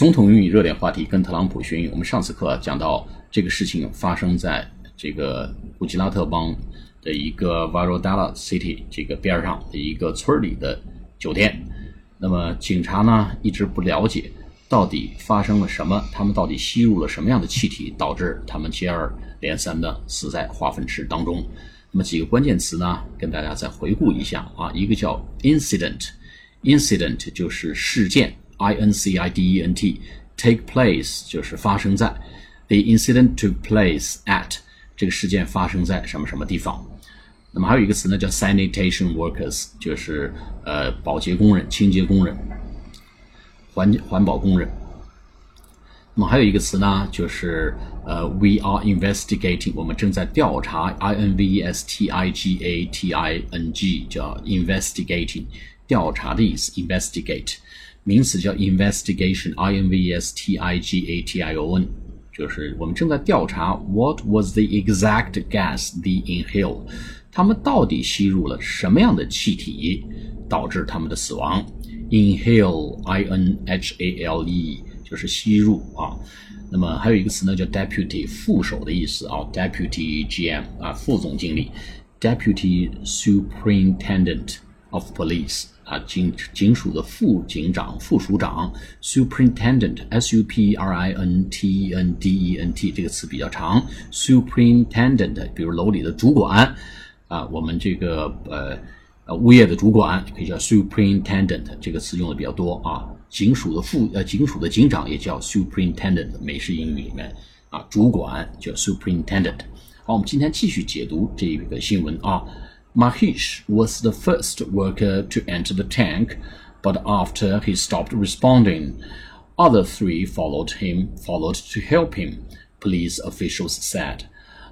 总统英语热点话题跟特朗普学英语。我们上次课讲到这个事情发生在这个古吉拉特邦的一个 Varadala City 这个边上的一个村里的酒店。那么警察呢一直不了解到底发生了什么，他们到底吸入了什么样的气体，导致他们接二连三的死在化粪池当中。那么几个关键词呢，跟大家再回顾一下啊，一个叫 incident，incident 就是事件。I N C I D E N T，take place 就是发生在，the incident took place at 这个事件发生在什么什么地方。那么还有一个词呢，叫 sanitation workers，就是呃保洁工人、清洁工人、环环保工人。那么还有一个词呢，就是呃 we are investigating，我们正在调查，I N V E S T I G A T I N G，叫 investigating，调查的意思，investigate。名词叫 investigation，i n v e s t i g a t i o n，就是我们正在调查 what was the exact gas they inhaled，他们到底吸入了什么样的气体导致他们的死亡？inhale，i n h a l e，就是吸入啊。那么还有一个词呢叫 deputy，副手的意思啊，deputy GM 啊，副总经理，deputy superintendent Of police。啊，警警署的副警长、副署长，superintendent，s u p r i n t e n d e n t 这个词比较长，superintendent，比如楼里的主管，啊，我们这个呃呃物业的主管可以叫 superintendent，这个词用的比较多啊。警署的副呃警署的警长也叫 superintendent，美式英语里面啊，主管叫 superintendent。好，我们今天继续解读这个新闻啊。Mahesh was the first worker to enter the tank, but after he stopped responding, other three followed him, followed to help him, police officials said.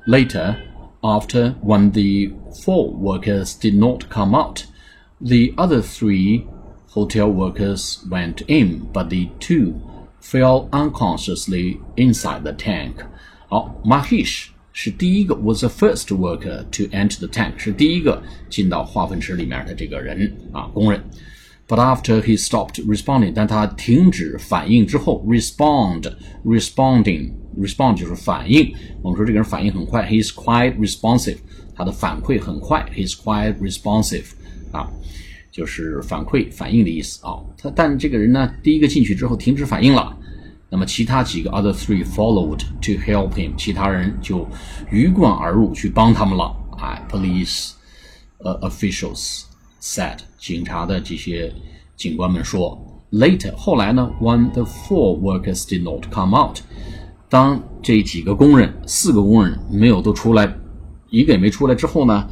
Later, after when the four workers did not come out, the other three hotel workers went in, but the two fell unconsciously inside the tank. Uh, 好，Mahesh 是第一个，was the first worker to enter the tank，是第一个进到化粪池里面的这个人啊，工人。But after he stopped responding，但他停止反应之后，respond，responding，respond 就是反应。我们说这个人反应很快，he is quite responsive，他的反馈很快，he is quite responsive，啊，就是反馈、反应的意思啊。他但这个人呢，第一个进去之后停止反应了。那么其他几个 other three followed to help him，其他人就鱼贯而入去帮他们了。哎，police 呃 officials said，警察的这些警官们说。Later，后来呢，when the four workers did not come out，当这几个工人四个工人没有都出来，一个也没出来之后呢，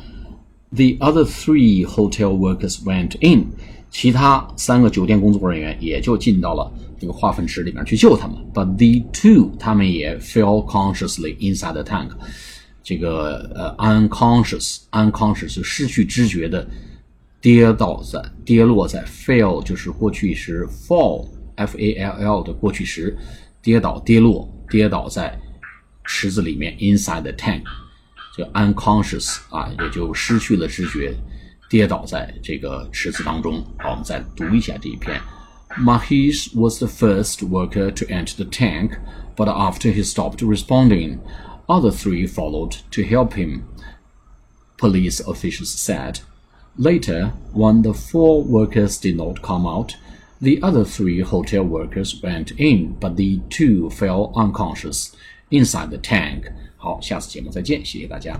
the other three hotel workers went in， 其他三个酒店工作人员也就进到了。这个化粪池里面去救他们，but the two 他们也 fell consciously inside the tank。这个呃 unconscious unconscious 就失去知觉的跌倒在跌落在 fell 就是过去时 fall f a l l 的过去时跌倒跌落跌倒在池子里面 inside the tank，就 unconscious 啊也就失去了知觉，跌倒在这个池子当中。好，我们再读一下这一篇。Mahesh was the first worker to enter the tank, but after he stopped responding, other three followed to help him, police officials said. Later, when the four workers did not come out, the other three hotel workers went in, but the two fell unconscious inside the tank. 好，下次节目再见，谢谢大家。